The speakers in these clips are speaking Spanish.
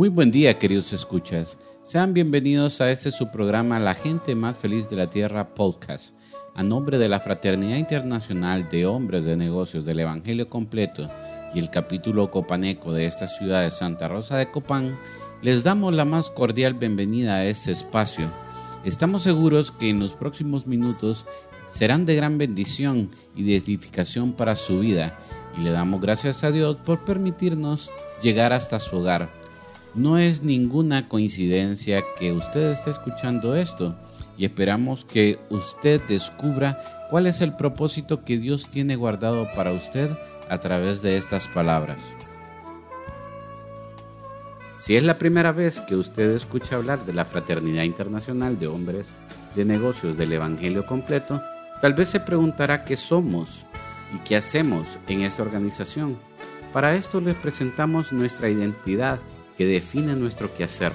Muy buen día, queridos escuchas. Sean bienvenidos a este su programa La gente más feliz de la Tierra podcast. A nombre de la Fraternidad Internacional de Hombres de Negocios del Evangelio Completo y el capítulo copaneco de esta ciudad de Santa Rosa de Copán, les damos la más cordial bienvenida a este espacio. Estamos seguros que en los próximos minutos serán de gran bendición y de edificación para su vida y le damos gracias a Dios por permitirnos llegar hasta su hogar no es ninguna coincidencia que usted esté escuchando esto y esperamos que usted descubra cuál es el propósito que Dios tiene guardado para usted a través de estas palabras. Si es la primera vez que usted escucha hablar de la Fraternidad Internacional de Hombres de Negocios del Evangelio Completo, tal vez se preguntará qué somos y qué hacemos en esta organización. Para esto les presentamos nuestra identidad que define nuestro quehacer.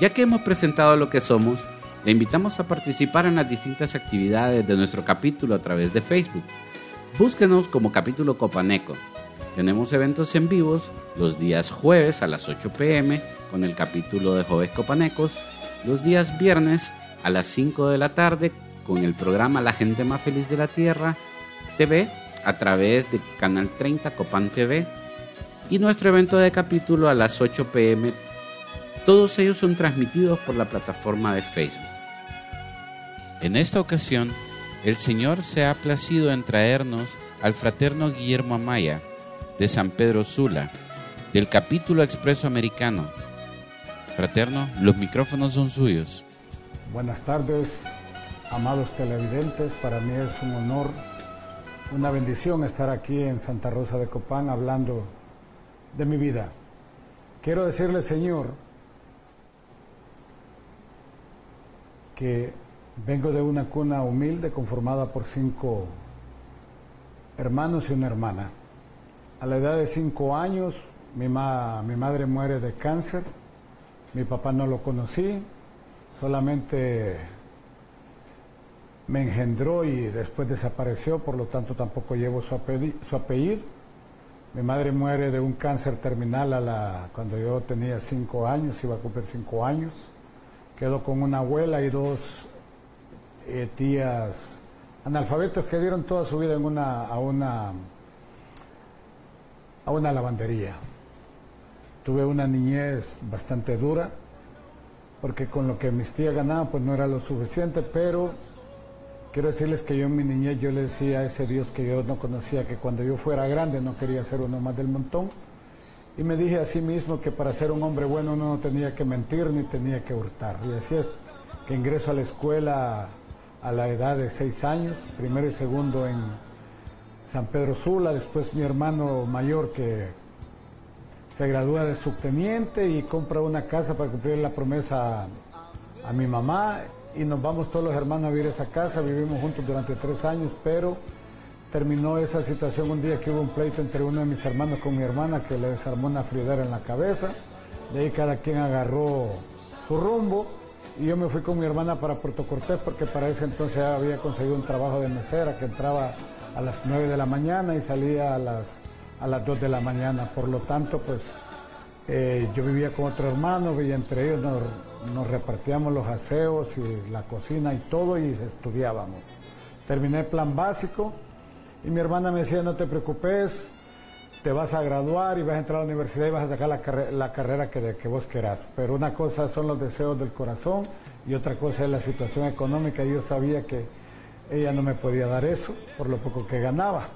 Ya que hemos presentado lo que somos, le invitamos a participar en las distintas actividades de nuestro capítulo a través de Facebook. Búsquenos como capítulo Copaneco. Tenemos eventos en vivos los días jueves a las 8 pm con el capítulo de Jóvenes Copanecos, los días viernes a las 5 de la tarde con el programa La gente más feliz de la Tierra TV a través de Canal 30 Copan TV y nuestro evento de capítulo a las 8 pm. Todos ellos son transmitidos por la plataforma de Facebook. En esta ocasión, el Señor se ha placido en traernos al fraterno Guillermo Amaya de San Pedro Sula, del capítulo expreso americano. Fraterno, los micrófonos son suyos. Buenas tardes, amados televidentes. Para mí es un honor una bendición estar aquí en Santa Rosa de Copán hablando de mi vida. Quiero decirle, Señor, que vengo de una cuna humilde conformada por cinco hermanos y una hermana. A la edad de cinco años, mi, mi madre muere de cáncer, mi papá no lo conocí, solamente me engendró y después desapareció, por lo tanto tampoco llevo su, apellido. Mi madre muere de un cáncer terminal a la, cuando yo tenía cinco años, iba a cumplir cinco años. Quedó con una abuela y dos eh, tías analfabetos que dieron toda su vida en una, a, una, a una lavandería. Tuve una niñez bastante dura, porque con lo que mis tías ganaban pues no era lo suficiente, pero Quiero decirles que yo en mi niñez yo le decía a ese Dios que yo no conocía que cuando yo fuera grande no quería ser uno más del montón. Y me dije a sí mismo que para ser un hombre bueno uno no tenía que mentir ni tenía que hurtar. Y así que ingreso a la escuela a la edad de seis años, primero y segundo en San Pedro Sula, después mi hermano mayor que se gradúa de subteniente y compra una casa para cumplir la promesa a mi mamá y nos vamos todos los hermanos a vivir esa casa, vivimos juntos durante tres años, pero terminó esa situación un día que hubo un pleito entre uno de mis hermanos con mi hermana que le desarmó una friolera en la cabeza, de ahí cada quien agarró su rumbo y yo me fui con mi hermana para Puerto Cortés porque para ese entonces había conseguido un trabajo de mesera que entraba a las 9 de la mañana y salía a las, a las 2 de la mañana. Por lo tanto, pues eh, yo vivía con otro hermano y entre ellos nos, nos, repartíamos los aseos y la cocina y todo y estudiábamos. Terminé plan básico y mi hermana me decía, no te preocupes, te vas a graduar y vas a entrar a la universidad y vas a sacar la, carrera que, que vos querás. Pero una cosa son los deseos del corazón y otra cosa es la situación económica. Yo sabía que ella no me podía dar eso por lo poco que ganaba.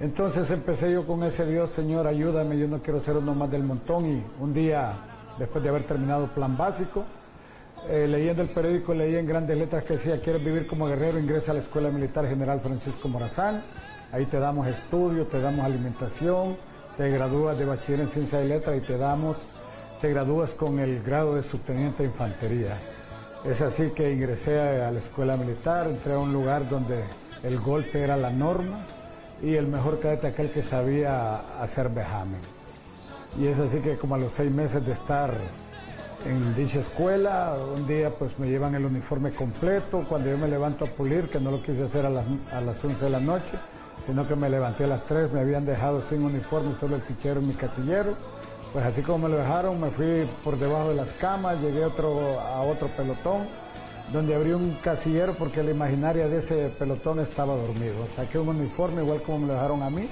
Entonces empecé yo con ese Dios, Señor, ayúdame, yo no quiero ser uno más del montón. Y un día, después de haber terminado plan básico, eh, leyendo el periódico, leí en grandes letras que decía, quieres vivir como guerrero, ingresa a la Escuela Militar General Francisco Morazán Ahí te damos estudio, te damos alimentación, te gradúas de bachiller en ciencia y letras y te damos, te gradúas con el grado de subteniente de infantería. Es así que ingresé a la escuela militar, entré a un lugar donde el golpe era la norma y el mejor cadete aquel que sabía hacer vejamen. Y es así que como a los seis meses de estar en dicha escuela, un día pues me llevan el uniforme completo, cuando yo me levanto a pulir, que no lo quise hacer a las, a las 11 de la noche, sino que me levanté a las 3, me habían dejado sin uniforme, solo el fichero y mi casillero. Pues así como me lo dejaron, me fui por debajo de las camas, llegué otro, a otro pelotón, donde abrí un casillero porque la imaginaria de ese pelotón estaba dormido. Saqué un uniforme igual como me lo dejaron a mí.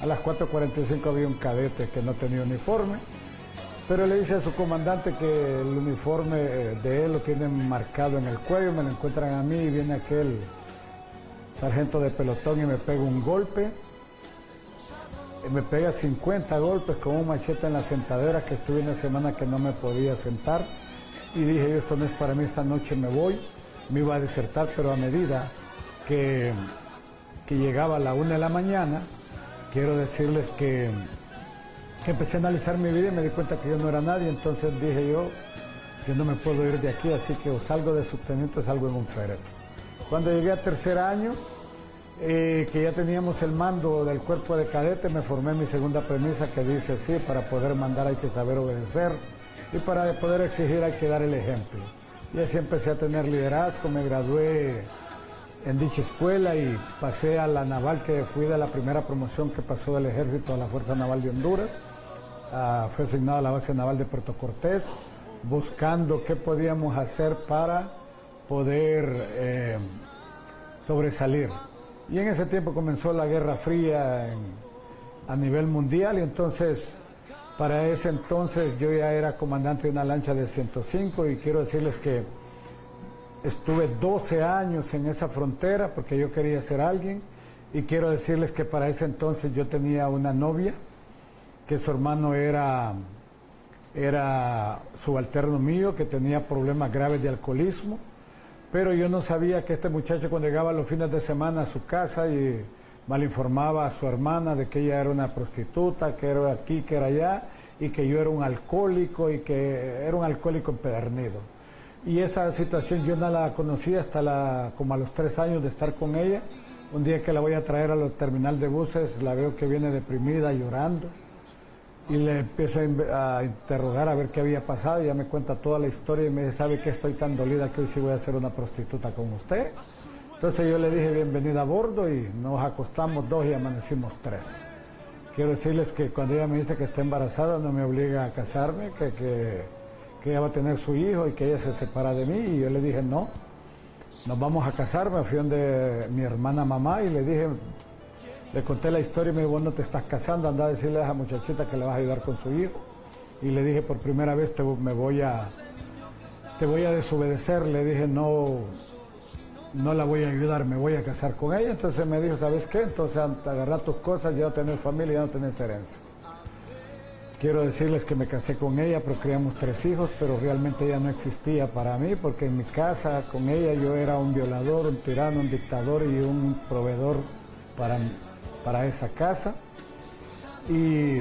A las 4.45 había un cadete que no tenía uniforme, pero le dice a su comandante que el uniforme de él lo tienen marcado en el cuello, me lo encuentran a mí y viene aquel sargento de pelotón y me pega un golpe. Y me pega 50 golpes con un machete en la sentadera que estuve una semana que no me podía sentar. Y dije, esto no es para mí, esta noche me voy. Me iba a desertar, pero a medida que, que llegaba la una de la mañana, quiero decirles que, empecé a analizar mi vida y me di cuenta que yo no era nadie. Entonces dije yo, que no me puedo ir de aquí, así que o salgo de subteniente o salgo en un féretro. Cuando llegué a tercer año, eh, que ya teníamos el mando del cuerpo de cadete, me formé mi segunda premisa que dice así, para poder mandar hay que saber obedecer y para poder exigir hay que dar el ejemplo. Y así empecé a tener liderazgo, me gradué en dicha escuela y pasé a la naval, que fui de la primera promoción que pasó del ejército a la Fuerza Naval de Honduras. Ah, fue asignado a la base naval de Puerto Cortés, buscando qué podíamos hacer para poder eh, sobresalir. Y en ese tiempo comenzó la Guerra Fría a nivel mundial y entonces para ese entonces yo ya era comandante de una lancha de 105 y quiero decirles que estuve 12 años en esa frontera porque yo quería ser alguien y quiero decirles que para ese entonces yo tenía una novia que su hermano era era subalterno mío que tenía problemas graves de alcoholismo pero yo no sabía que este muchacho cuando llegaba los fines de semana a su casa y malinformaba a su hermana de que ella era una prostituta, que era aquí, que era allá, y que yo era un alcohólico y que era un alcohólico empedernido. Y esa situación yo no la conocí hasta la, como a los tres años de estar con ella. Un día que la voy a traer al terminal de buses, la veo que viene deprimida, llorando y le empiezo a, interrogar a ver qué había pasado. Y ya me cuenta toda la historia y me dice, ¿sabe que estoy tan dolida que hoy sí voy a ser una prostituta con usted? Entonces yo le dije, bienvenida a bordo y nos acostamos dos y amanecimos tres. Quiero decirles que cuando ella me dice que está embarazada no me obliga a casarme, que, que, que ella va a tener su hijo y que ella se separa de mí. Y yo le dije, no, nos vamos a casar. Me fui donde mi hermana mamá y le dije, le conté la historia y me dijo, vos no te estás casando, anda a decirle a esa muchachita que le vas a ayudar con su hijo. Y le dije, por primera vez te, me voy a, te voy a desobedecer. Le dije, no, no la voy a ayudar, me voy a casar con ella. Entonces me dijo, ¿sabes qué? Entonces agarrar tus cosas, ya no tener familia, ya no tener herencia. Quiero decirles que me casé con ella, pero criamos tres hijos, pero realmente ella no existía para mí, porque en mi casa con ella yo era un violador, un tirano, un dictador y un proveedor para para esa casa y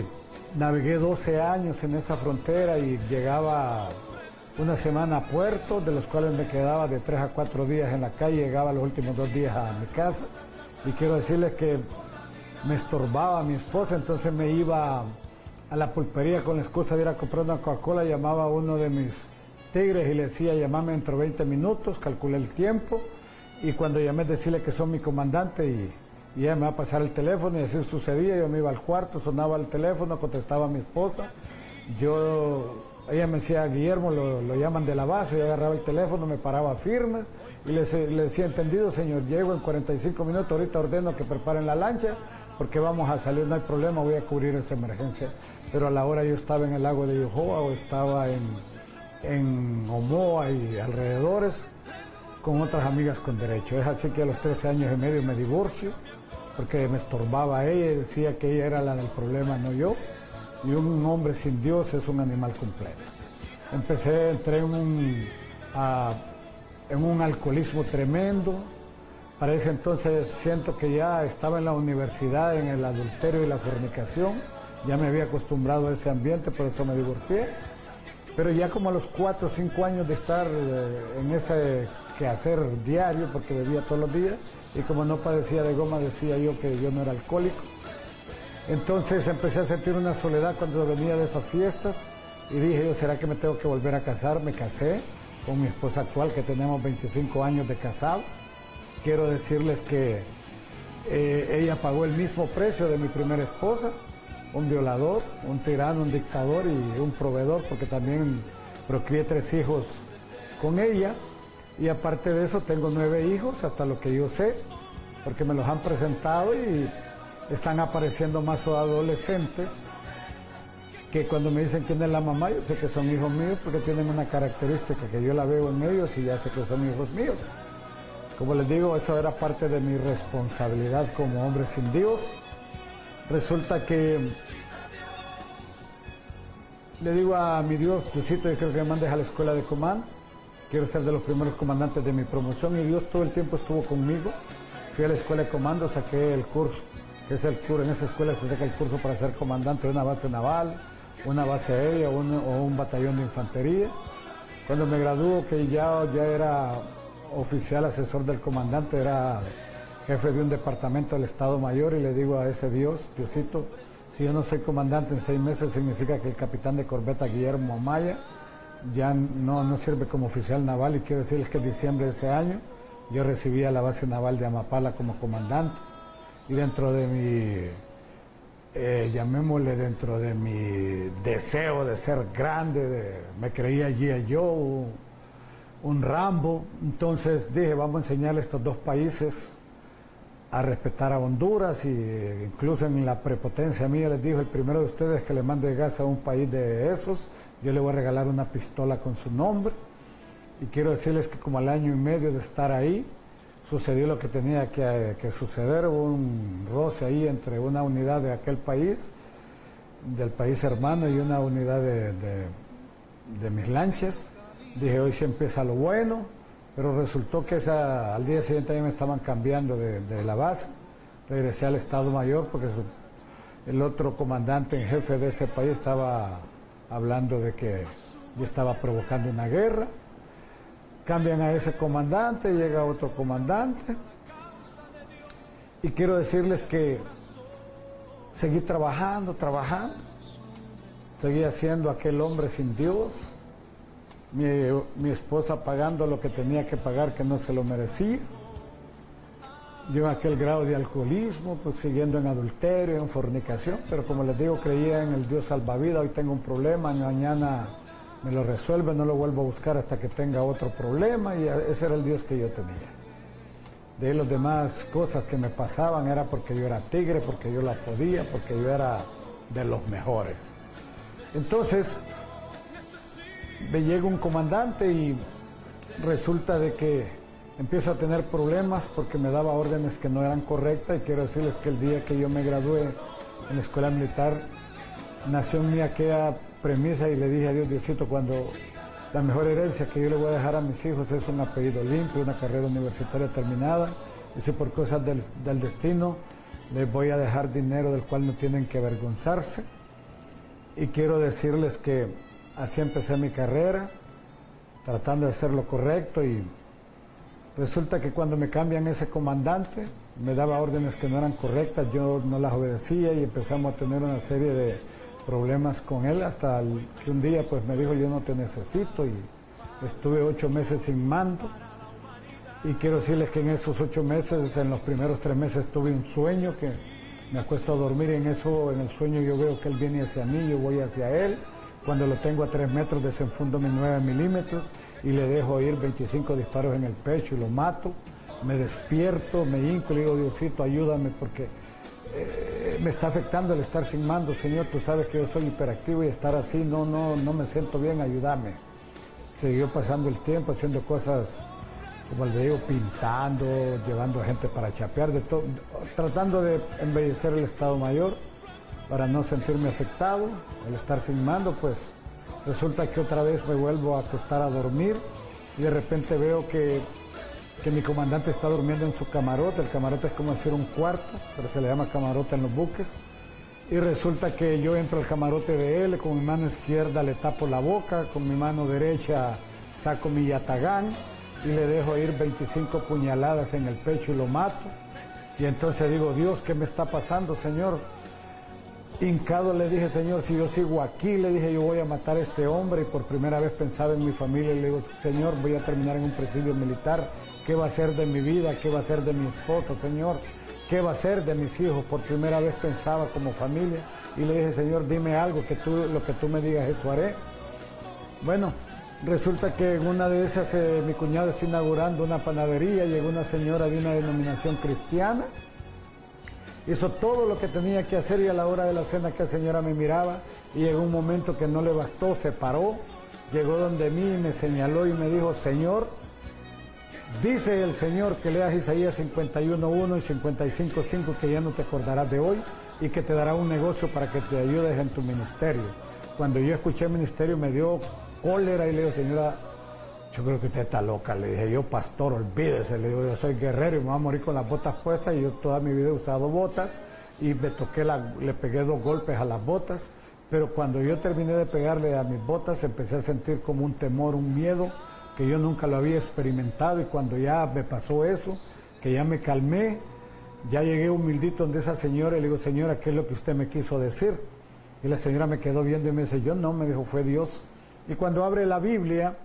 navegué 12 años en esa frontera y llegaba una semana a Puerto, de los cuales me quedaba de tres a cuatro días en la calle, llegaba los últimos dos días a mi casa. Y quiero decirles que me estorbaba mi esposa, entonces me iba a la pulpería con la excusa de ir a comprar una Coca-Cola, llamaba a uno de mis tigres y le decía, llamame dentro de 20 minutos, calculé el tiempo y cuando llamé decirle que son mi comandante y, y ella me va a pasar el teléfono y así sucedía, yo me iba al cuarto, sonaba el teléfono, contestaba a mi esposa, yo, ella me decía, Guillermo, lo, llaman de la base, yo agarraba el teléfono, me paraba firme y le decía, entendido señor, llego en 45 minutos, ahorita ordeno que preparen la lancha porque vamos a salir, no hay problema, voy a cubrir esa emergencia. Pero a la hora yo estaba en el lago de Yohoa o estaba en, en Omoa y alrededores con otras amigas con derecho. Es así que a los 13 años y medio me divorcio porque me estorbaba ella decía que ella era la del problema, no yo. Y un hombre sin Dios es un animal completo. Empecé, entré en un, en un alcoholismo tremendo, para ese entonces siento que ya estaba en la universidad, en el adulterio y la fornicación. Ya me había acostumbrado a ese ambiente, por eso me divorcié. Pero ya como a los cuatro o cinco años de estar eh, en ese quehacer diario, porque bebía todos los días, y como no padecía de goma, decía yo que yo no era alcohólico. Entonces empecé a sentir una soledad cuando venía de esas fiestas y dije yo, ¿será que me tengo que volver a casar? Me casé con mi esposa actual, que tenemos 25 años de casado quiero decirles que eh, ella pagó el mismo precio de mi primera esposa, un violador, un tirano, un dictador y un proveedor, porque también procreé tres hijos con ella. Y aparte de eso tengo nueve hijos, hasta lo que yo sé, porque me los han presentado y están apareciendo más adolescentes que cuando me dicen quién es la mamá, yo sé que son hijos míos porque tienen una característica que yo la veo en ellos y ya sé que son hijos míos. Como les digo, eso era parte de mi responsabilidad como hombre sin Dios. Resulta que le digo a mi Dios, Diosito, yo quiero que me mandes a la escuela de comando. Quiero ser de los primeros comandantes de mi promoción y Dios todo el tiempo estuvo conmigo. Fui a la escuela de comando, saqué el curso, que es el curso, en esa escuela se saca el curso para ser comandante de una base naval, una base aérea o un, batallón de infantería. Cuando me graduó, que ya, ya era oficial asesor del comandante, era jefe de un departamento del Estado Mayor y le digo a ese Dios, Diosito, si yo no soy comandante en seis meses significa que el capitán de corbeta Guillermo Amaya ya no, no sirve como oficial naval y quiero decirles que en diciembre de ese año yo recibí a la base naval de Amapala como comandante y dentro de mi, eh, llamémosle dentro de mi deseo de ser grande, me creía allí yo, un Rambo. Entonces dije, vamos a enseñarle a estos dos países a respetar a Honduras y incluso en la prepotencia mía les dijo, el primero de ustedes que le mande gas a un país de esos, yo le voy a regalar una pistola con su nombre. Y quiero decirles que como al año y medio de estar ahí, sucedió lo que tenía que, suceder, hubo un roce ahí entre una unidad de aquel país, del país hermano, y una unidad de, de mis lanchas Dije, hoy sí empieza lo bueno, pero resultó que esa, al día siguiente me estaban cambiando de, la base. Regresé al Estado Mayor porque el otro comandante en jefe de ese país estaba hablando de que yo estaba provocando una guerra. Cambian a ese comandante, llega otro comandante. Y quiero decirles que seguí trabajando, trabajando. Seguí siendo aquel hombre sin Dios mi, esposa pagando lo que tenía que pagar que no se lo merecía. Yo aquel grado de alcoholismo, pues siguiendo en adulterio, en fornicación, pero como les digo, creía en el Dios salvavidas, hoy tengo un problema, mañana me lo resuelve, no lo vuelvo a buscar hasta que tenga otro problema y ese era el Dios que yo tenía. De ahí las demás cosas que me pasaban era porque yo era tigre, porque yo la podía, porque yo era de los mejores. Entonces, me llega un comandante y resulta de que empiezo a tener problemas porque me daba órdenes que no eran correctas y quiero decirles que el día que yo me gradué en la escuela militar nació en mí aquella premisa y le dije a Dios Diosito cuando la mejor herencia que yo le voy a dejar a mis hijos es un apellido limpio, una carrera universitaria terminada y si por cosas del, del destino les voy a dejar dinero del cual no tienen que avergonzarse y quiero decirles que Así empecé mi carrera. tratando de hacer lo correcto y resulta que cuando me cambian ese comandante, me daba órdenes que no eran correctas, yo no las obedecía y empezamos a tener una serie de problemas con él hasta que un día pues me dijo yo no te necesito y estuve ocho meses sin mando y quiero decirles que en esos ocho meses, en los primeros tres meses tuve un sueño que me acuesto a dormir y en eso, en el sueño yo veo que él viene hacia mí, yo voy hacia él, cuando lo tengo a tres metros desenfundo mis nueve milímetros y le dejo ir 25 disparos en el pecho y lo mato. Me despierto, me hinco y digo, Diosito, ayúdame porque eh, me está afectando el estar sin mando, Señor, tú sabes que yo soy hiperactivo y estar así, no, no, no me siento bien, ayúdame. Siguió pasando el tiempo haciendo cosas, como le digo, pintando, llevando gente para chapear, tratando de embellecer el Estado Mayor para no sentirme afectado, el estar sin mando, pues resulta que otra vez me vuelvo a acostar a dormir y de repente veo que que mi comandante está durmiendo en su camarote. El camarote es como decir un cuarto, pero se le llama camarote en los buques. Y resulta que yo entro al camarote de él, con mi mano izquierda le tapo la boca, con mi mano derecha saco mi yatagán y le dejo ir 25 puñaladas en el pecho y lo mato. Y entonces digo, Dios, ¿qué me está pasando, Señor? Hincado le dije, Señor, si yo sigo aquí, le dije, yo voy a matar a este hombre. Y por primera vez pensaba en mi familia y le digo, Señor, voy a terminar en un presidio militar ¿Qué va a ser de mi vida? ¿Qué va a ser de mi esposa, Señor? ¿Qué va a ser de mis hijos? Por primera vez pensaba como familia y le dije, Señor, dime algo, que tú, lo que tú me digas, eso haré. Bueno, resulta que en una de esas eh, mi cuñado está inaugurando una panadería, llegó una señora de una denominación cristiana, hizo todo lo que tenía que hacer y a la hora de la cena que la señora me miraba y llegó un momento que no le bastó, se paró, llegó donde mí y me señaló y me dijo, Señor, Dice el Señor que leas Isaías 51.1 y 55.5 que ya no te acordarás de hoy y que te dará un negocio para que te ayudes en tu ministerio. Cuando yo escuché el ministerio me dio cólera y le digo, señora, yo creo que usted está loca. Le dije, yo pastor, olvídese. Le digo, yo soy guerrero y me voy a morir con las botas puestas y yo toda mi vida he usado botas y me toqué, la, le pegué dos golpes a las botas. Pero cuando yo terminé de pegarle a mis botas empecé a sentir como un temor, un miedo que yo nunca lo había experimentado y cuando ya me pasó eso, que ya me calmé, ya llegué humildito donde esa señora y le digo, señora, ¿qué es lo que usted me quiso decir? Y la señora me quedó viendo y me dice, yo no, me dijo, fue Dios. Y cuando abre la Biblia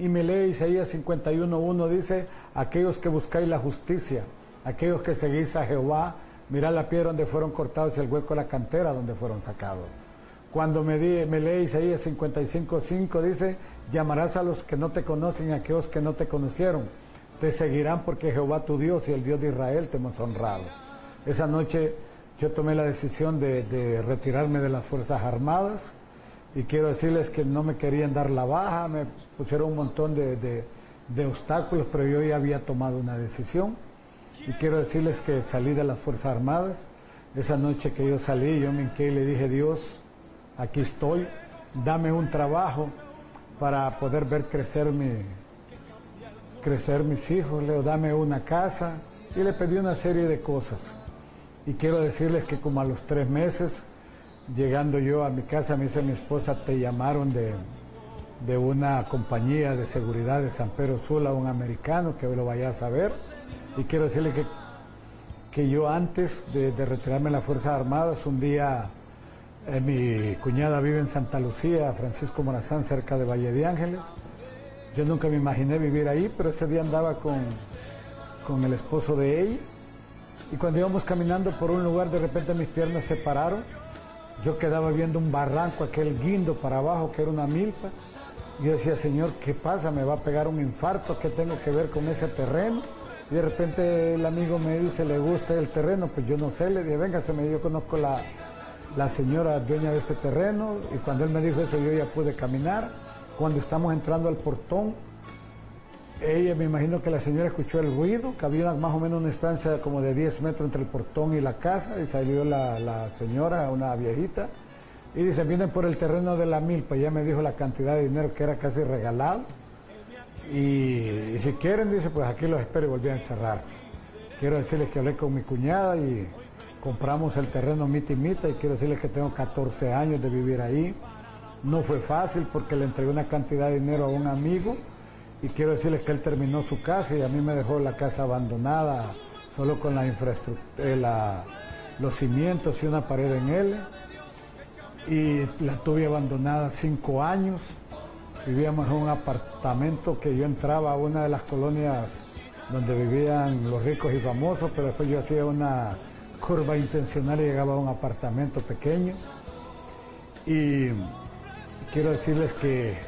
y me lee Isaías 51.1, dice, aquellos que buscáis la justicia, aquellos que seguís a Jehová, mirad la piedra donde fueron cortados y el hueco de la cantera donde fueron sacados. Cuando me, di, me lee Isaías 55.5 dice, llamarás a los que no te conocen y a aquellos que no te conocieron. Te seguirán porque Jehová tu Dios y el Dios de Israel te hemos honrado. Esa noche yo tomé la decisión de, retirarme de las Fuerzas Armadas y quiero decirles que no me querían dar la baja, me pusieron un montón de, de obstáculos, pero yo ya había tomado una decisión y quiero decirles que salí de las Fuerzas Armadas. Esa noche que yo salí, yo me hinqué y le dije, Dios, aquí estoy, dame un trabajo para poder ver crecer, mi, crecer mis hijos, le dame una casa y le pedí una serie de cosas. Y quiero decirles que como a los tres meses, llegando yo a mi casa, me dice mi esposa, te llamaron de, de una compañía de seguridad de San Pedro Sula, un americano, que lo vayas a ver. Y quiero decirle que, que yo antes de, de retirarme en las Fuerzas Armadas, un día eh, mi cuñada vive en Santa Lucía, Francisco Morazán, cerca de Valle de Ángeles. Yo nunca me imaginé vivir ahí, pero ese día andaba con, con el esposo de ella. Y cuando íbamos caminando por un lugar, de repente mis piernas se pararon. Yo quedaba viendo un barranco, aquel guindo para abajo, que era una milpa. Y yo decía, Señor, ¿qué pasa? ¿Me va a pegar un infarto? ¿Qué tengo que ver con ese terreno? Y de repente el amigo me dice, ¿le gusta el terreno? Pues yo no sé, le dije, venga, se me yo conozco la, la señora dueña de este terreno y cuando él me dijo eso yo ya pude caminar. Cuando estamos entrando al portón, ella me imagino que la señora escuchó el ruido, que había más o menos una distancia como de 10 metros entre el portón y la casa y salió la, señora, una viejita, y dice, vienen por el terreno de la milpa, ya me dijo la cantidad de dinero que era casi regalado. Y, si quieren, dice, pues aquí los espero y volví a encerrarse. Quiero decirles que hablé con mi cuñada y compramos el terreno Mita Mita y quiero decirles que tengo 14 años de vivir ahí. No fue fácil porque le entregué una cantidad de dinero a un amigo y quiero decirles que él terminó su casa y a mí me dejó la casa abandonada, solo con la infraestructura, los cimientos y una pared en él. Y la tuve abandonada cinco años. Vivíamos en un apartamento que yo entraba a una de las colonias donde vivían los ricos y famosos, pero después yo hacía una curva intencional y llegaba a un apartamento pequeño. Y quiero decirles que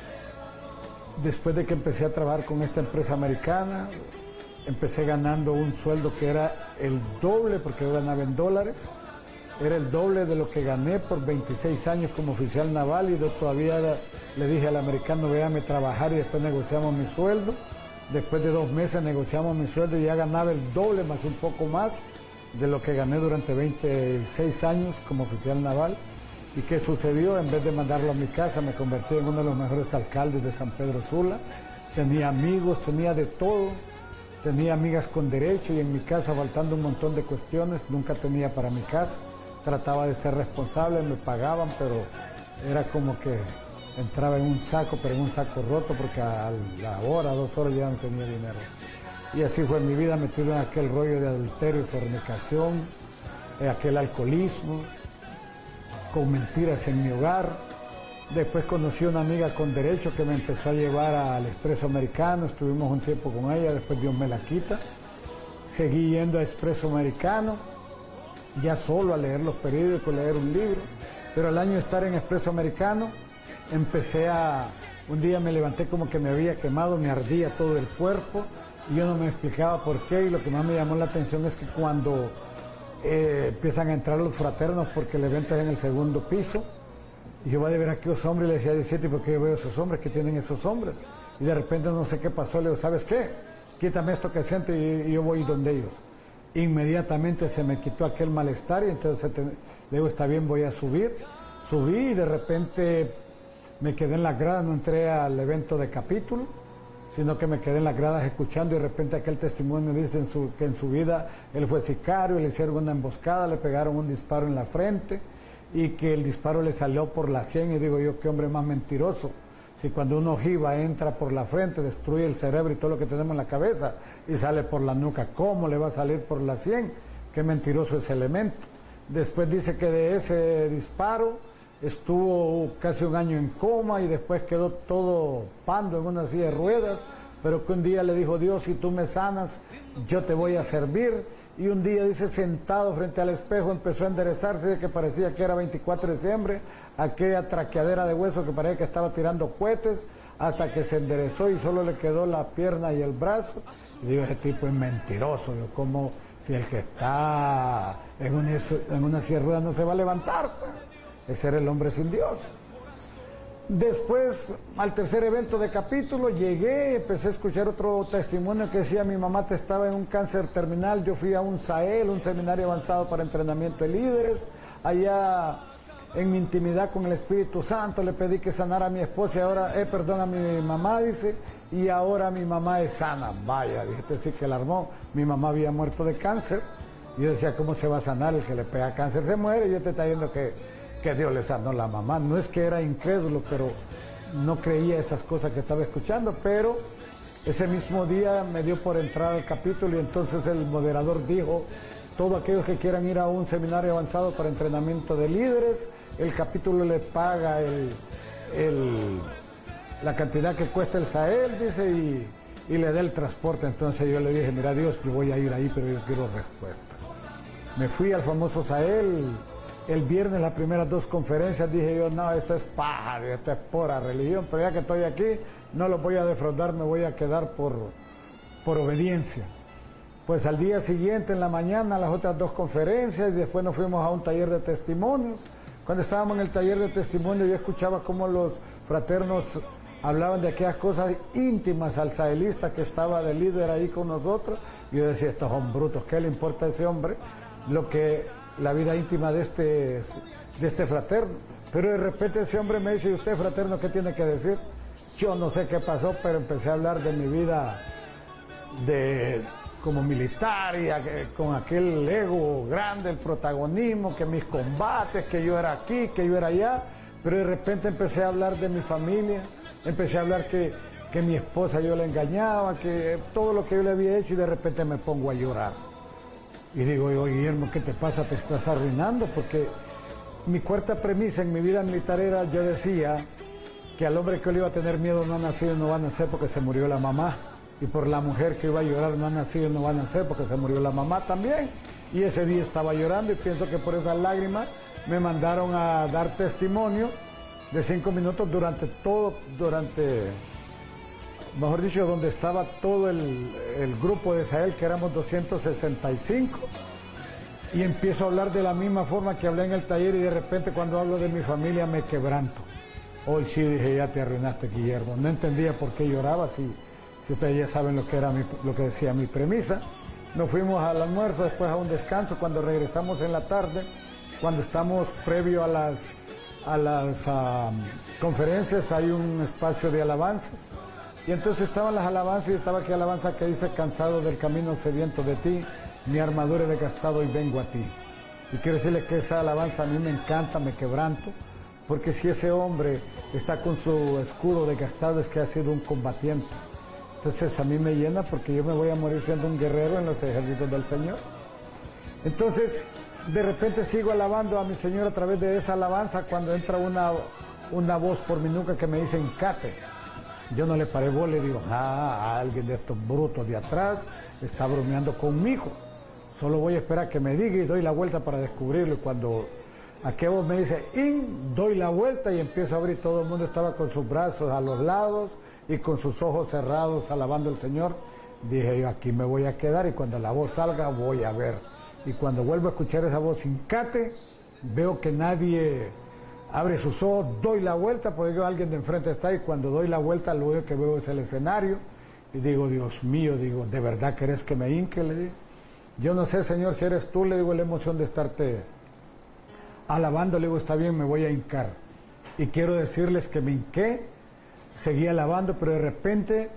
después de que empecé a trabajar con esta empresa americana, empecé ganando un sueldo que era el doble, porque yo ganaba en dólares, era el doble de lo que gané por 26 años como oficial naval y yo todavía le dije al americano, véame trabajar y después negociamos mi sueldo. Después de dos meses negociamos mi sueldo y ya ganaba el doble más un poco más de lo que gané durante 26 años como oficial naval. ¿Y qué sucedió? En vez de mandarlo a mi casa, me convertí en uno de los mejores alcaldes de San Pedro Sula. Tenía amigos, tenía de todo. Tenía amigas con derecho y en mi casa faltando un montón de cuestiones. Nunca tenía para mi casa. Trataba de ser responsable, me pagaban, pero era como que entraba en un saco, pero en un saco roto porque a la hora, dos horas ya no tenía dinero. Y así fue mi vida metido en aquel rollo de adulterio y fornicación, en aquel alcoholismo, con mentiras en mi hogar. Después conocí a una amiga con derecho que me empezó a llevar al Expreso Americano, estuvimos un tiempo con ella, después Dios me la quita. Seguí yendo a Expreso Americano, ya solo a leer los periódicos, leer un libro. Pero al año de estar en Expreso Americano, empecé a... Un día me levanté como que me había quemado, me ardía todo el cuerpo y yo no me explicaba por qué y lo que más me llamó la atención es que cuando eh, empiezan a entrar los fraternos porque el evento es en el segundo piso. Y yo voy a ver a aquellos hombres y le decía a 17, ¿por qué yo veo esos hombres? que tienen esos hombres? Y de repente no sé qué pasó, le digo, ¿sabes qué? Quítame esto que siento y, yo voy donde ellos. Inmediatamente se me quitó aquel malestar y entonces le digo, está bien, voy a subir. Subí y de repente me quedé en la grada, no entré al evento de capítulo sino que me quedé en las gradas escuchando y de repente aquel testimonio dice que en su vida él fue sicario, le hicieron una emboscada, le pegaron un disparo en la frente y que el disparo le salió por la sien y digo yo, qué hombre más mentiroso. Si cuando uno ojiva entra por la frente, destruye el cerebro y todo lo que tenemos en la cabeza y sale por la nuca, ¿cómo le va a salir por la sien? Qué mentiroso ese elemento. Después dice que de ese disparo estuvo casi un año en coma y después quedó todo pando en una silla de ruedas, pero que un día le dijo Dios, si tú me sanas, yo te voy a servir. Y un día, dice, sentado frente al espejo, empezó a enderezarse, que parecía que era 24 de diciembre, aquella traqueadera de hueso que parecía que estaba tirando cohetes, hasta que se enderezó y solo le quedó la pierna y el brazo. Y digo, ese tipo es mentiroso, yo como si el que está en una, en una silla de ruedas no se va a levantar. Pues es ser el hombre sin Dios. Después, al tercer evento de capítulo, llegué, empecé a escuchar otro testimonio que decía, mi mamá te estaba en un cáncer terminal, yo fui a un SAEL, un seminario avanzado para entrenamiento de líderes, allá en mi intimidad con el Espíritu Santo, le pedí que sanara a mi esposa y ahora, eh, perdón, a mi mamá, dice, y ahora mi mamá es sana. Vaya, dije, este sí que la armó, mi mamá había muerto de cáncer, y yo decía, ¿cómo se va a sanar? El que le pega cáncer se muere, y yo te está diciendo que que Dios le sanó la mamá. No es que era incrédulo, pero no creía esas cosas que estaba escuchando, pero ese mismo día me dio por entrar al capítulo y entonces el moderador dijo, todos aquellos que quieran ir a un seminario avanzado para entrenamiento de líderes, el capítulo le paga el, la cantidad que cuesta el SAEL, dice, y, y le da el transporte. Entonces yo le dije, mira Dios, yo voy a ir ahí, pero yo quiero respuesta. Me fui al famoso SAEL, el viernes las primeras dos conferencias dije yo, no, esto es paja, esto es pura religión, pero ya que estoy aquí, no lo voy a defraudar, me voy a quedar por, por obediencia. Pues al día siguiente, en la mañana, las otras dos conferencias, y después nos fuimos a un taller de testimonios. Cuando estábamos en el taller de testimonios, yo escuchaba cómo los fraternos hablaban de aquellas cosas íntimas al saelista que estaba de líder ahí con nosotros. Y yo decía, estos son brutos, ¿qué le importa a ese hombre? Lo que la vida íntima de este, de este fraterno. Pero de repente ese hombre me dice, ¿y usted fraterno qué tiene que decir? Yo no sé qué pasó, pero empecé a hablar de mi vida de como militar y con aquel ego grande, el protagonismo, que mis combates, que yo era aquí, que yo era allá, pero de repente empecé a hablar de mi familia, empecé a hablar que que mi esposa yo la engañaba, que todo lo que yo le había hecho y de repente me pongo a llorar. Y digo, oye Guillermo, ¿qué te pasa? Te estás arruinando porque mi cuarta premisa en mi vida militar era, yo decía que al hombre que le iba a tener miedo no ha nacido no va a nacer porque se murió la mamá. Y por la mujer que iba a llorar no ha nacido no va a nacer porque se murió la mamá también. Y ese día estaba llorando y pienso que por esas lágrimas me mandaron a dar testimonio de cinco minutos durante todo, durante, mejor dicho, donde estaba todo el, grupo de Sahel, que éramos 265 y empiezo a hablar de la misma forma que hablé en el taller y de repente cuando hablo de mi familia me quebranto. Hoy sí dije, ya te arruinaste, Guillermo. No entendía por qué lloraba, si, si ustedes ya saben lo que, era lo que decía mi premisa. Nos fuimos al almuerzo, después a un descanso. Cuando regresamos en la tarde, cuando estamos previo a las, a las conferencias, hay un espacio de alabanzas. Y entonces estaban las alabanzas y estaba aquí alabanza que dice, cansado del camino sediento de ti, mi armadura he desgastado y vengo a ti. Y quiero decirle que esa alabanza a mí me encanta, me quebranto, porque si ese hombre está con su escudo desgastado es que ha sido un combatiente. Entonces a mí me llena porque yo me voy a morir siendo un guerrero en los ejércitos del Señor. Entonces, de repente sigo alabando a mi Señor a través de esa alabanza cuando entra una, una voz por mi nuca que me dice, encate. Yo no le paré bola y digo, ah, alguien de estos brutos de atrás está bromeando conmigo. Solo voy a esperar que me diga y doy la vuelta para descubrirlo. Cuando aquel me dice, in, doy la vuelta y empiezo a abrir. Todo el mundo estaba con sus brazos a los lados y con sus ojos cerrados alabando al Señor. Dije yo, aquí me voy a quedar y cuando la voz salga voy a ver. Y cuando vuelvo a escuchar esa voz incate, veo que nadie abre sus ojos, doy la vuelta, porque alguien de enfrente está y cuando doy la vuelta lo único que veo es el escenario y digo, Dios mío, digo, ¿de verdad querés que me hinque? Le digo. Yo no sé, Señor, si eres tú, le digo la emoción de estarte alabando, le digo, está bien, me voy a hincar. Y quiero decirles que me hinqué, seguí alabando, pero de repente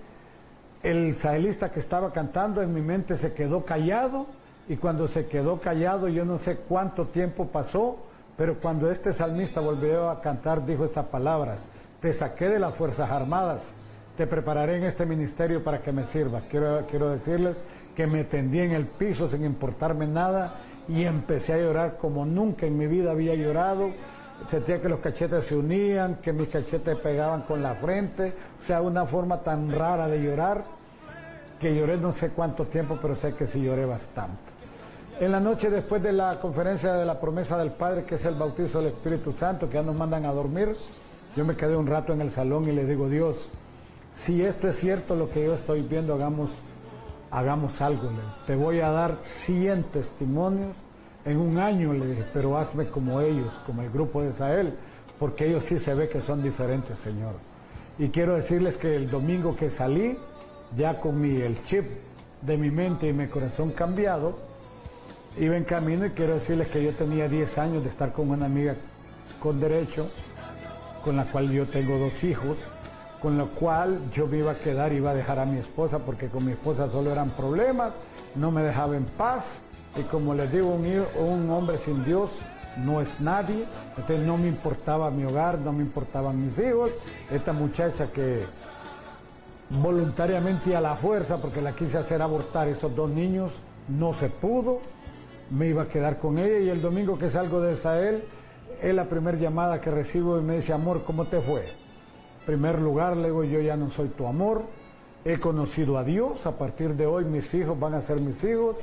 el saelista que estaba cantando en mi mente se quedó callado y cuando se quedó callado yo no sé cuánto tiempo pasó, pero cuando este salmista volvió a cantar dijo estas palabras, te saqué de las Fuerzas Armadas, te prepararé en este ministerio para que me sirva. Quiero, quiero decirles que me tendí en el piso sin importarme nada y empecé a llorar como nunca en mi vida había llorado. Sentía que los cachetes se unían, que mis cachetes pegaban con la frente, o sea, una forma tan rara de llorar, que lloré no sé cuánto tiempo, pero sé que sí lloré bastante. En la noche después de la conferencia de la promesa del Padre, que es el bautizo del Espíritu Santo, que ya nos mandan a dormir, yo me quedé un rato en el salón y le digo, Dios, si esto es cierto lo que yo estoy viendo, hagamos, hagamos algo. Te voy a dar 100 testimonios en un año, le dije, pero hazme como ellos, como el grupo de Israel, porque ellos sí se ve que son diferentes, Señor. Y quiero decirles que el domingo que salí, ya con mi, el chip de mi mente y mi corazón cambiado, iba en camino y quiero decirles que yo tenía 10 años de estar con una amiga con derecho, con la cual yo tengo dos hijos, con lo cual yo me iba a quedar, iba a dejar a mi esposa, porque con mi esposa solo eran problemas, no me dejaba en paz, y como les digo, un, un hombre sin Dios no es nadie, entonces no me importaba mi hogar, no me importaban mis hijos, esta muchacha que voluntariamente y a la fuerza, porque la quise hacer abortar esos dos niños, no se pudo, me iba a quedar con ella y el domingo que salgo de Israel, es la primera llamada que recibo y me dice, amor, ¿cómo te fue? primer lugar, le digo, yo ya no soy tu amor, he conocido a Dios, a partir de hoy mis hijos van a ser mis hijos,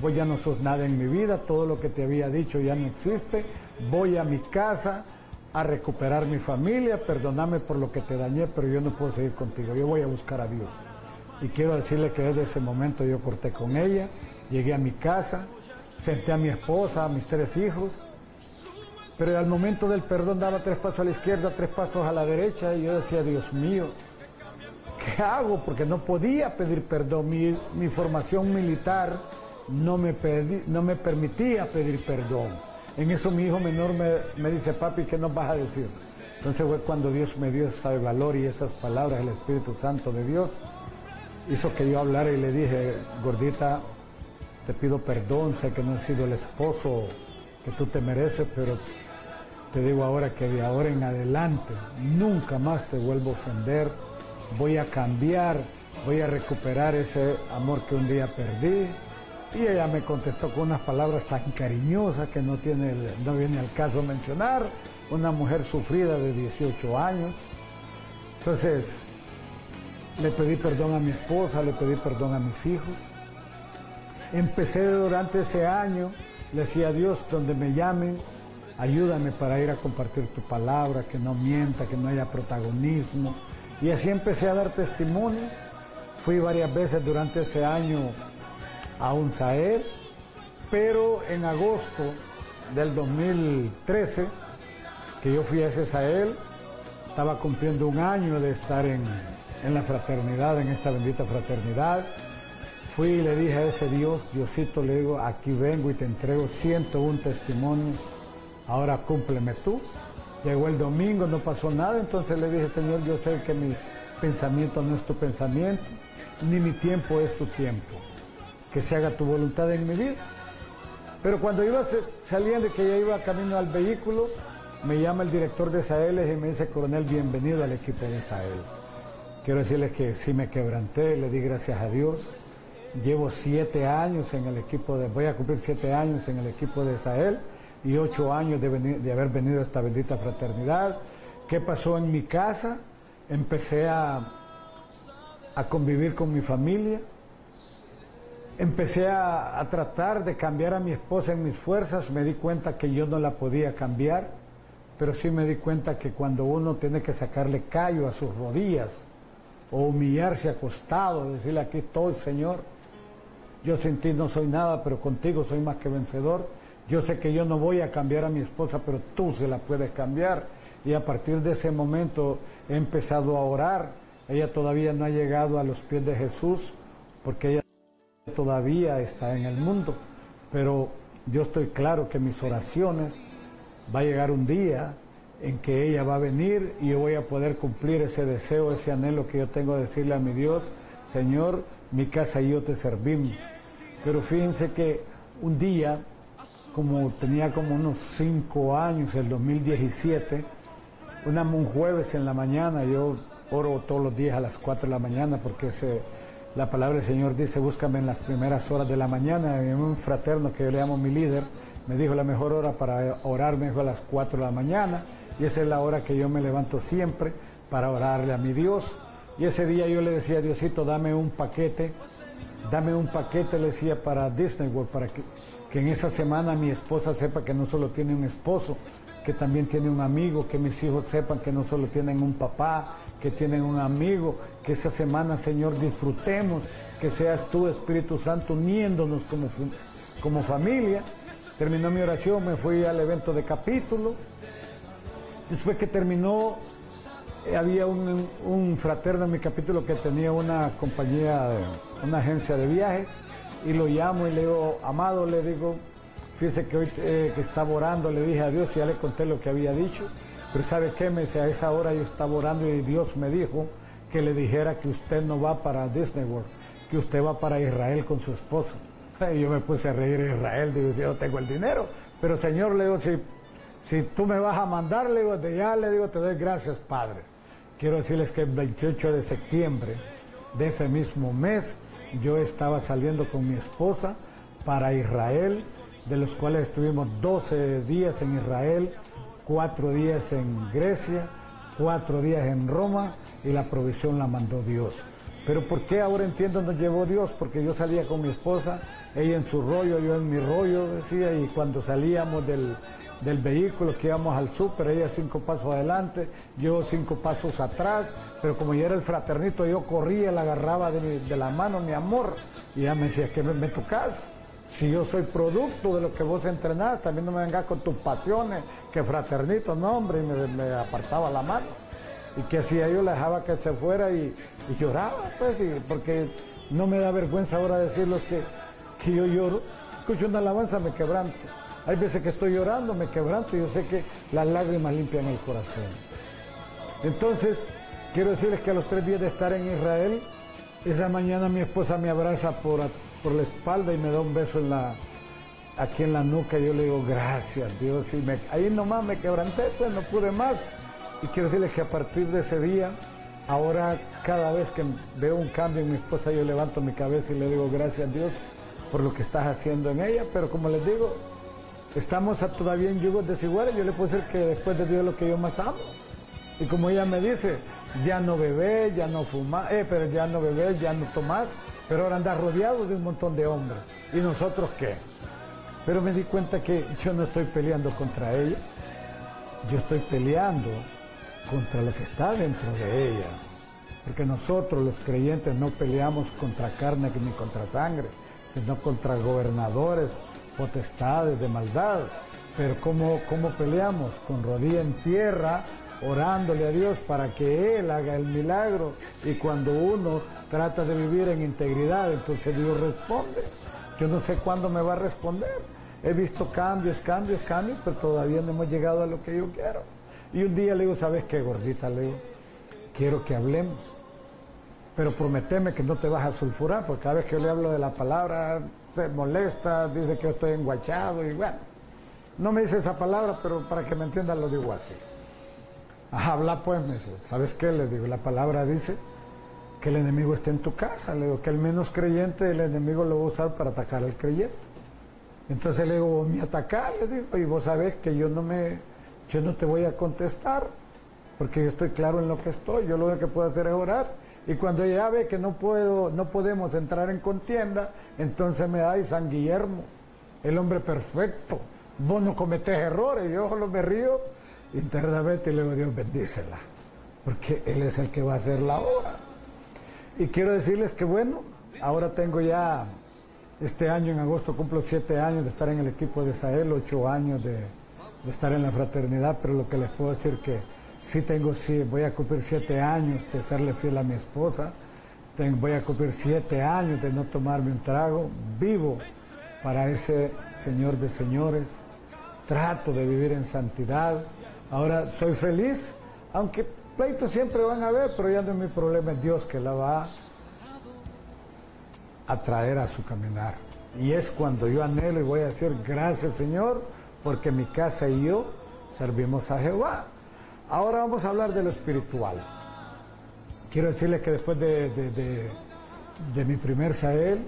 vos ya no sos nada en mi vida, todo lo que te había dicho ya no existe, voy a mi casa a recuperar mi familia, perdóname por lo que te dañé, pero yo no puedo seguir contigo, yo voy a buscar a Dios. Y quiero decirle que desde ese momento yo corté con ella, llegué a mi casa, senté a mi esposa, a mis tres hijos, pero al momento del perdón daba tres pasos a la izquierda, tres pasos a la derecha y yo decía, Dios mío, ¿qué hago? Porque no podía pedir perdón. Mi, formación militar no me, no me permitía pedir perdón. En eso mi hijo menor me, me dice, papi, ¿qué nos vas a decir? Entonces fue cuando Dios me dio ese valor y esas palabras, el Espíritu Santo de Dios, hizo que yo hablara y le dije, gordita, te pido perdón, sé que no he sido el esposo que tú te mereces, pero te digo ahora que de ahora en adelante nunca más te vuelvo a ofender, voy a cambiar, voy a recuperar ese amor que un día perdí. Y ella me contestó con unas palabras tan cariñosas que no, tiene, no viene al caso mencionar. Una mujer sufrida de 18 años. Entonces, le pedí perdón a mi esposa, le pedí perdón a mis hijos. Empecé durante ese año, le decía a Dios, donde me llamen, ayúdame para ir a compartir tu palabra, que no mienta, que no haya protagonismo. Y así empecé a dar testimonios. Fui varias veces durante ese año a un Saer, pero en agosto del 2013, que yo fui a ese Sael, estaba cumpliendo un año de estar en, en la fraternidad, en esta bendita fraternidad. Fui y le dije a ese Dios, Diosito, le digo, aquí vengo y te entrego 101 testimonios, ahora cúmpleme tú. Llegó el domingo, no pasó nada, entonces le dije, Señor, yo sé que mi pensamiento no es tu pensamiento, ni mi tiempo es tu tiempo. Que se haga tu voluntad en mi vida. Pero cuando iba saliendo, que ya iba camino al vehículo, me llama el director de Sael y me dice, coronel, bienvenido al equipo de Sael. Quiero decirles que sí me quebranté, le di gracias a Dios. Llevo siete años en el equipo de, voy a cumplir siete años en el equipo de Sahel y ocho años de, haber venido a esta bendita fraternidad. ¿Qué pasó en mi casa? Empecé a, a convivir con mi familia. Empecé a, a, tratar de cambiar a mi esposa en mis fuerzas. Me di cuenta que yo no la podía cambiar, pero sí me di cuenta que cuando uno tiene que sacarle callo a sus rodillas o humillarse acostado, decirle aquí estoy, Señor, yo sin ti no soy nada, pero contigo soy más que vencedor. Yo sé que yo no voy a cambiar a mi esposa, pero tú se la puedes cambiar. Y a partir de ese momento he empezado a orar. Ella todavía no ha llegado a los pies de Jesús, porque ella todavía está en el mundo. Pero yo estoy claro que mis oraciones va a llegar un día en que ella va a venir y yo voy a poder cumplir ese deseo, ese anhelo que yo tengo de decirle a mi Dios, Señor, mi casa y yo te servimos. Pero fíjense que un día, como tenía como unos cinco años, el 2017, una, un jueves en la mañana, yo oro todos los días a las 4 de la mañana porque la palabra del Señor dice, búscame en las primeras horas de la mañana. Y un fraterno que yo le llamo mi líder, me dijo la mejor hora para orar, me dijo a las 4 de la mañana. Y esa es la hora que yo me levanto siempre para orarle a mi Dios. Y ese día yo le decía, Diosito, dame un paquete, dame un paquete, le decía, para Disney World, para que, en esa semana mi esposa sepa que no solo tiene un esposo, que también tiene un amigo, que mis hijos sepan que no solo tienen un papá, que tienen un amigo, que esa semana, Señor, disfrutemos, que seas tú, Espíritu Santo, uniéndonos como, como familia. Terminó mi oración, me fui al evento de capítulo. Después que terminó había un, fraterno en mi capítulo que tenía una compañía, una agencia de viajes, y lo llamo y le digo, amado, le digo, fíjese que hoy eh, que estaba orando, le dije a Dios ya le conté lo que había dicho, pero ¿sabe qué? Me dice, a esa hora yo estaba orando y Dios me dijo que le dijera que usted no va para Disney World, que usted va para Israel con su esposa. Y yo me puse a reír a Israel, digo, yo tengo el dinero, pero Señor, le digo, si, si tú me vas a mandar, le digo, de ya, le digo, te doy gracias, Padre. Quiero decirles que el 28 de septiembre de ese mismo mes yo estaba saliendo con mi esposa para Israel, de los cuales estuvimos 12 días en Israel, 4 días en Grecia, 4 días en Roma y la provisión la mandó Dios. Pero ¿por qué ahora entiendo nos llevó Dios? Porque yo salía con mi esposa, ella en su rollo, yo en mi rollo, decía, y cuando salíamos del, del vehículo que íbamos al súper, ella cinco pasos adelante, yo cinco pasos atrás, pero como yo era el fraternito, yo corría, la agarraba de, la mano, mi amor, y ella me decía, que me, tocas? Si yo soy producto de lo que vos entrenás, también no me vengas con tus pasiones, que fraternito, no hombre, y me, apartaba la mano. Y que hacía yo, la dejaba que se fuera y, lloraba, pues, porque no me da vergüenza ahora decirlo que, que yo lloro. Escucho una alabanza, me quebranto. Hay veces que estoy llorando, me quebranto y yo sé que las lágrimas limpian el corazón. Entonces, quiero decirles que a los tres días de estar en Israel, esa mañana mi esposa me abraza por, por la espalda y me da un beso aquí en la nuca. Yo le digo, gracias Dios. Y ahí nomás me quebranté, pues no pude más. Y quiero decirles que a partir de ese día Ahora cada vez que veo un cambio en mi esposa yo levanto mi cabeza y le digo gracias Dios por lo que estás haciendo en ella, pero como les digo, estamos todavía en yugos desiguales, yo le puedo decir que después de Dios lo que yo más amo. Y como ella me dice, ya no bebé, ya no fuma, eh, pero ya no bebés, ya no tomás, pero ahora andas rodeado de un montón de hombres. ¿Y nosotros qué? Pero me di cuenta que yo no estoy peleando contra ella, yo estoy peleando contra lo que está dentro de ella. Porque nosotros los creyentes no peleamos contra carne ni contra sangre, sino contra gobernadores, potestades de maldad. Pero ¿cómo, cómo peleamos? Con rodilla en tierra, orándole a Dios para que Él haga el milagro. Y cuando uno trata de vivir en integridad, entonces Dios responde. Yo no sé cuándo me va a responder. He visto cambios, cambios, cambios, pero todavía no hemos llegado a lo que yo quiero. Y un día le digo, ¿sabes qué, gordita? Le digo, quiero que hablemos. Pero prometeme que no te vas a sulfurar, porque cada vez que yo le hablo de la palabra molesta, dice que yo estoy enguachado y bueno. No me dice esa palabra, pero para que me entiendan lo digo así. Habla pues, me dice, ¿sabes qué? Le digo, la palabra dice que el enemigo está en tu casa. Le digo que el menos creyente, el enemigo lo va a usar para atacar al creyente. Entonces le digo, me atacar, le digo, y vos sabés que yo no me, yo no te voy a contestar, porque yo estoy claro en lo que estoy, yo lo único que puedo hacer es orar. Y cuando ella ve que no puedo, no podemos entrar en contienda, entonces me da San Guillermo, el hombre perfecto. Vos no cometés errores, yo solo me río internamente y le digo, Dios bendícela, porque Él es el que va a hacer la obra. Y quiero decirles que bueno, ahora tengo ya este año, en agosto, cumplo siete años de estar en el equipo de Sahel, ocho años de, estar en la fraternidad, pero lo que les puedo decir que sí tengo, sí, voy a cumplir siete años de serle fiel a mi esposa, voy a cumplir siete años de no tomarme un trago, vivo para ese Señor de señores, trato de vivir en santidad, ahora soy feliz, aunque pleitos siempre van a haber, pero ya no es mi problema, es Dios que la va atraer a su caminar. Y es cuando yo anhelo y voy a decir, gracias Señor, porque mi casa y yo servimos a Jehová. Ahora vamos a hablar de lo espiritual. Quiero decirles que después de, de, mi primer Sael,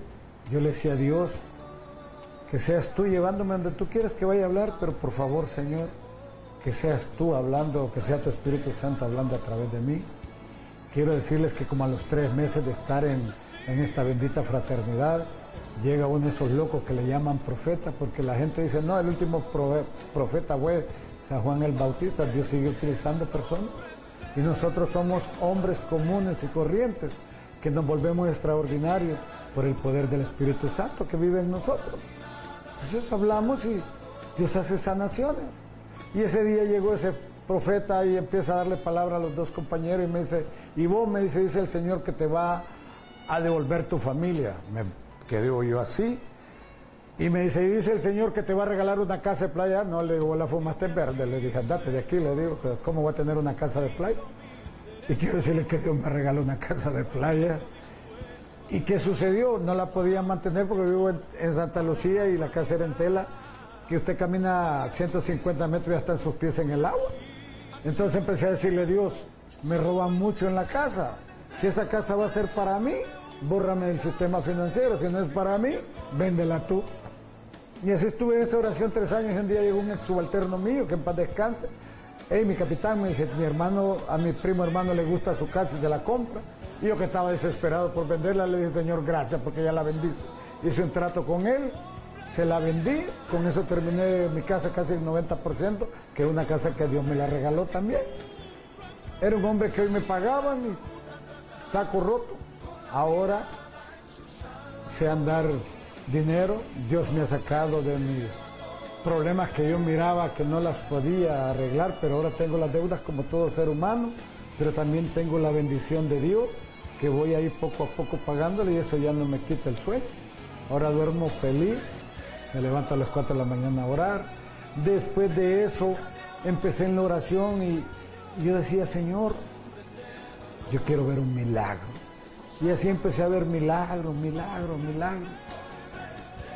yo le decía a Dios, que seas tú llevándome donde tú quieres que vaya a hablar, pero por favor Señor, que seas tú hablando, que sea tu Espíritu Santo hablando a través de mí. Quiero decirles que como a los tres meses de estar en en esta bendita fraternidad. Llega uno de esos locos que le llaman profeta, porque la gente dice, no, el último profeta fue San Juan el Bautista, Dios sigue utilizando personas. Y nosotros somos hombres comunes y corrientes, que nos volvemos extraordinarios por el poder del Espíritu Santo que vive en nosotros. Entonces hablamos y Dios hace sanaciones. Y ese día llegó ese profeta y empieza a darle palabra a los dos compañeros y me dice, y vos me dice, dice el Señor que te va a devolver tu familia. Me quedé yo así. Y me dice, y dice el Señor que te va a regalar una casa de playa. No, le digo, la fumaste verde. Le dije, andate de aquí. Le digo, ¿cómo voy a tener una casa de playa? Y quiero decirle que Dios me regaló una casa de playa. ¿Y qué sucedió? No la podía mantener porque vivo en, Santa Lucía y la casa era en tela, que usted camina 150 metros y ya están sus pies en el agua. Entonces empecé a decirle, Dios, me roban mucho en la casa. Si esa casa va a ser para mí, bórrame del sistema financiero, si no es para mí, véndela tú. Y así estuve en esa oración tres años y un día llegó un ex subalterno mío, que en paz descanse. Hey, mi capitán me dice, mi hermano, a mi primo hermano le gusta su casa y se la compra. Y yo que estaba desesperado por venderla, le dije, Señor, gracias porque ya la vendiste. Hice un trato con él, se la vendí, con eso terminé mi casa casi el 90%, que es una casa que Dios me la regaló también. Era un hombre que hoy me pagaban y saco roto. Ahora sé andar dinero, Dios me ha sacado de mis problemas que yo miraba que no las podía arreglar, pero ahora tengo las deudas como todo ser humano, pero también tengo la bendición de Dios que voy a ir poco a poco pagándole y eso ya no me quita el sueño. Ahora duermo feliz, me levanto a las 4 de la mañana a orar. Después de eso empecé en la oración y yo decía, Señor, yo quiero ver un milagro. Y así empecé a ver milagros, milagros, milagros.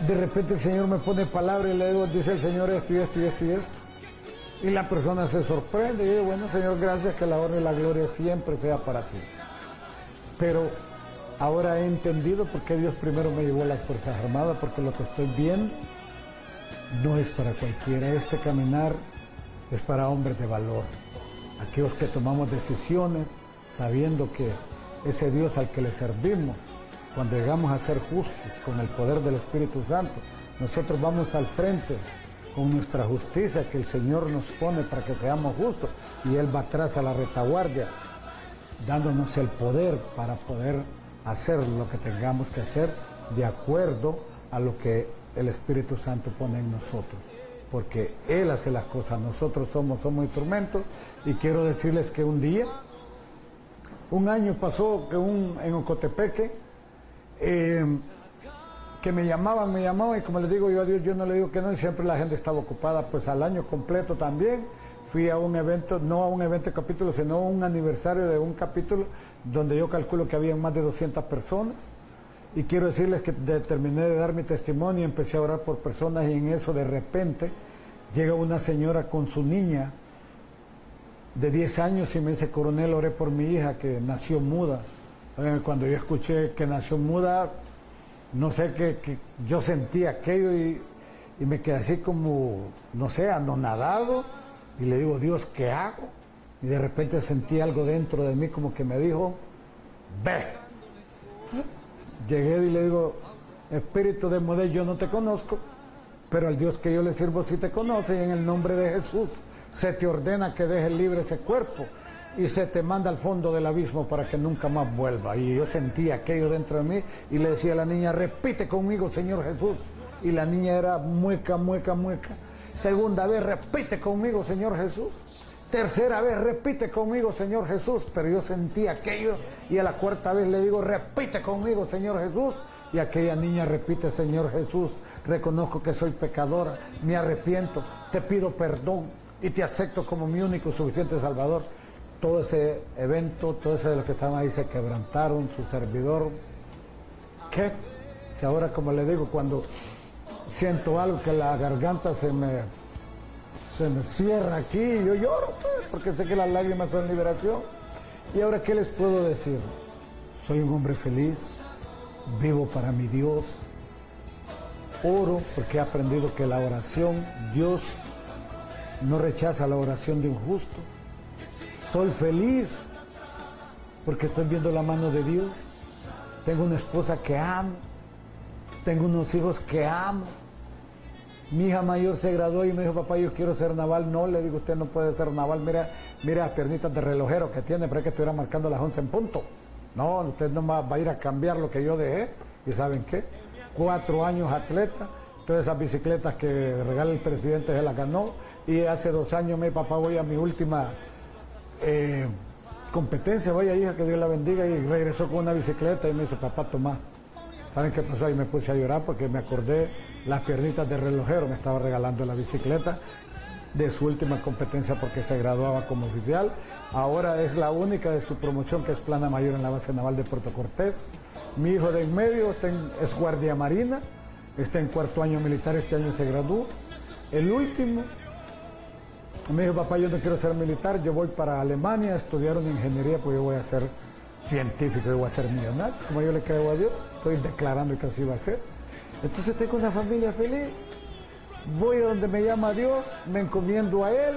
De repente el Señor me pone palabra y le digo, dice el Señor esto y esto y esto y esto. Y la persona se sorprende y dice, bueno Señor, gracias que la honra y la gloria siempre sea para ti. Pero ahora he entendido por qué Dios primero me llevó a las Fuerzas Armadas, porque lo que estoy viendo no es para cualquiera. Este caminar es para hombres de valor, aquellos que tomamos decisiones sabiendo que ese Dios al que le servimos, cuando llegamos a ser justos con el poder del Espíritu Santo, nosotros vamos al frente con nuestra justicia que el Señor nos pone para que seamos justos y Él va atrás a la retaguardia dándonos el poder para poder hacer lo que tengamos que hacer de acuerdo a lo que el Espíritu Santo pone en nosotros. Porque Él hace las cosas, nosotros somos, somos instrumentos. Y quiero decirles que un día, un año pasó que un, en Ocotepeque, eh, que me llamaban, me llamaban y como les digo yo a Dios, yo no le digo que no y siempre la gente estaba ocupada, pues al año completo también fui a un evento, no a un evento de capítulo, sino a un aniversario de un capítulo donde yo calculo que había más de 200 personas. Y quiero decirles que terminé de dar mi testimonio empecé a orar por personas y en eso de repente llega una señora con su niña de 10 años y me dice, coronel, oré por mi hija que nació muda. Cuando yo escuché que nació muda, no sé qué, yo sentí aquello y, me quedé así como, no sé, anonadado y le digo, Dios, ¿qué hago? Y de repente sentí algo dentro de mí como que me dijo, ve. Llegué y le digo, espíritu de modelo, yo no te conozco, pero al Dios que yo le sirvo sí te conoce y en el nombre de Jesús se te ordena que dejes libre ese cuerpo y se te manda al fondo del abismo para que nunca más vuelva. Y yo sentí aquello dentro de mí y le decía a la niña, repite conmigo, Señor Jesús. Y la niña era mueca, mueca, mueca. Segunda vez, repite conmigo, Señor Jesús. Tercera vez, repite conmigo, Señor Jesús. Pero yo sentí aquello y a la cuarta vez le digo, repite conmigo, Señor Jesús. Y aquella niña repite, Señor Jesús, reconozco que soy pecadora, me arrepiento, te pido perdón y te acepto como mi único suficiente Salvador todo ese evento, todo ese de los que estaban ahí se quebrantaron, su servidor. ¿Qué? Si ahora, como le digo, cuando siento algo que la garganta se me, se me cierra aquí, yo lloro, pues, porque sé que las lágrimas son liberación. Y ahora, ¿qué les puedo decir? Soy un hombre feliz, vivo para mi Dios, oro porque he aprendido que la oración, Dios no rechaza la oración de un justo soy feliz porque estoy viendo la mano de Dios. Tengo una esposa que amo. Tengo unos hijos que amo. Mi hija mayor se graduó y me dijo, papá, yo quiero ser naval. No, le digo, usted no puede ser naval. Mira, mira las piernitas de relojero que tiene, es que estuviera marcando las 11 en punto. No, usted no va a ir a cambiar lo que yo dejé. ¿Y saben qué? Cuatro años atleta. Todas esas bicicletas que regala el presidente se las ganó. Y hace dos años, mi papá, voy a mi última eh, competencia, vaya hija, que Dios la bendiga, y regresó con una bicicleta y me dice, papá, toma. ¿Saben qué pasó? Y me puse a llorar porque me acordé las piernitas de relojero, me estaba regalando la bicicleta de su última competencia porque se graduaba como oficial. Ahora es la única de su promoción que es plana mayor en la base naval de Puerto Cortés. Mi hijo de en medio es guardia marina, está en cuarto año militar, este año se graduó. El último me dijo, papá, yo no quiero ser militar, yo voy para Alemania a estudiar una ingeniería, pues yo voy a ser científico, yo voy a ser millonario. Como yo le creo a Dios, estoy declarando que así va a ser. Entonces tengo una familia feliz. Voy a donde me llama Dios, me encomiendo a Él,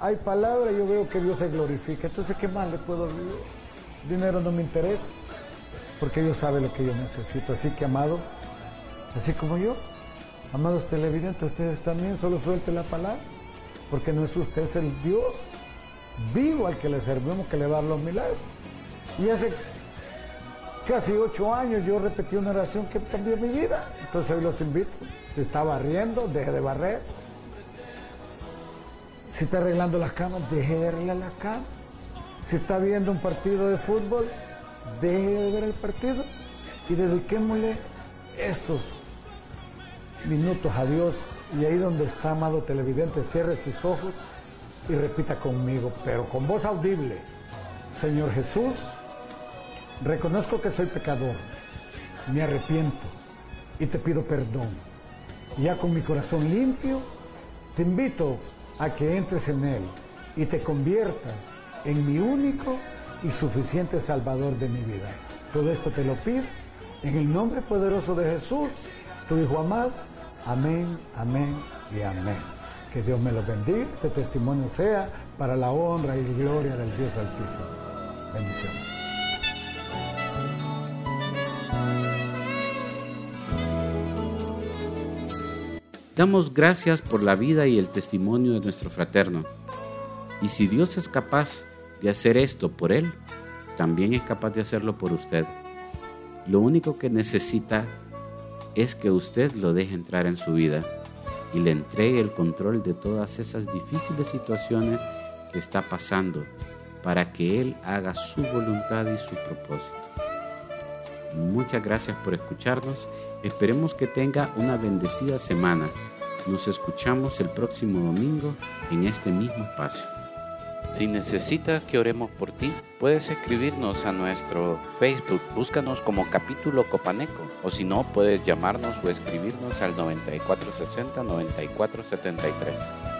hay palabra y yo veo que Dios se glorifica. Entonces, ¿qué más le puedo decir? Dinero no me interesa, porque Dios sabe lo que yo necesito. Así que, amado, así como yo, amados televidentes, ustedes también, solo suelte la palabra porque no es usted, es el Dios vivo al que le servimos que le va a dar los milagros. Y hace casi ocho años yo repetí una oración que cambió mi vida. Entonces hoy los invito. Si está barriendo, deje de barrer. Si está arreglando las camas, deje de arreglar las camas. Si está viendo un partido de fútbol, deje de ver el partido y dediquémosle estos minutos a Dios y ahí donde está, amado televidente, cierre sus ojos y repita conmigo, pero con voz audible. Señor Jesús, reconozco que soy pecador, me arrepiento y te pido perdón. Ya con mi corazón limpio, te invito a que entres en Él y te conviertas en mi único y suficiente Salvador de mi vida. Todo esto te lo pido en el nombre poderoso de Jesús, tu Hijo amado. Amén, amén y amén. Que Dios me lo bendiga, este testimonio sea para la honra y gloria del Dios Altísimo. Bendiciones. Damos gracias por la vida y el testimonio de nuestro fraterno. Y si Dios es capaz de hacer esto por él, también es capaz de hacerlo por usted. Lo único que necesita es que usted lo deje entrar en su vida y le entregue el control de todas esas difíciles situaciones que está pasando para que Él haga su voluntad y su propósito. Muchas gracias por escucharnos. Esperemos que tenga una bendecida semana. Nos escuchamos el próximo domingo en este mismo espacio. Si necesitas que oremos por ti, puedes escribirnos a nuestro Facebook, búscanos como capítulo Copaneco, o si no, puedes llamarnos o escribirnos al 9460-9473.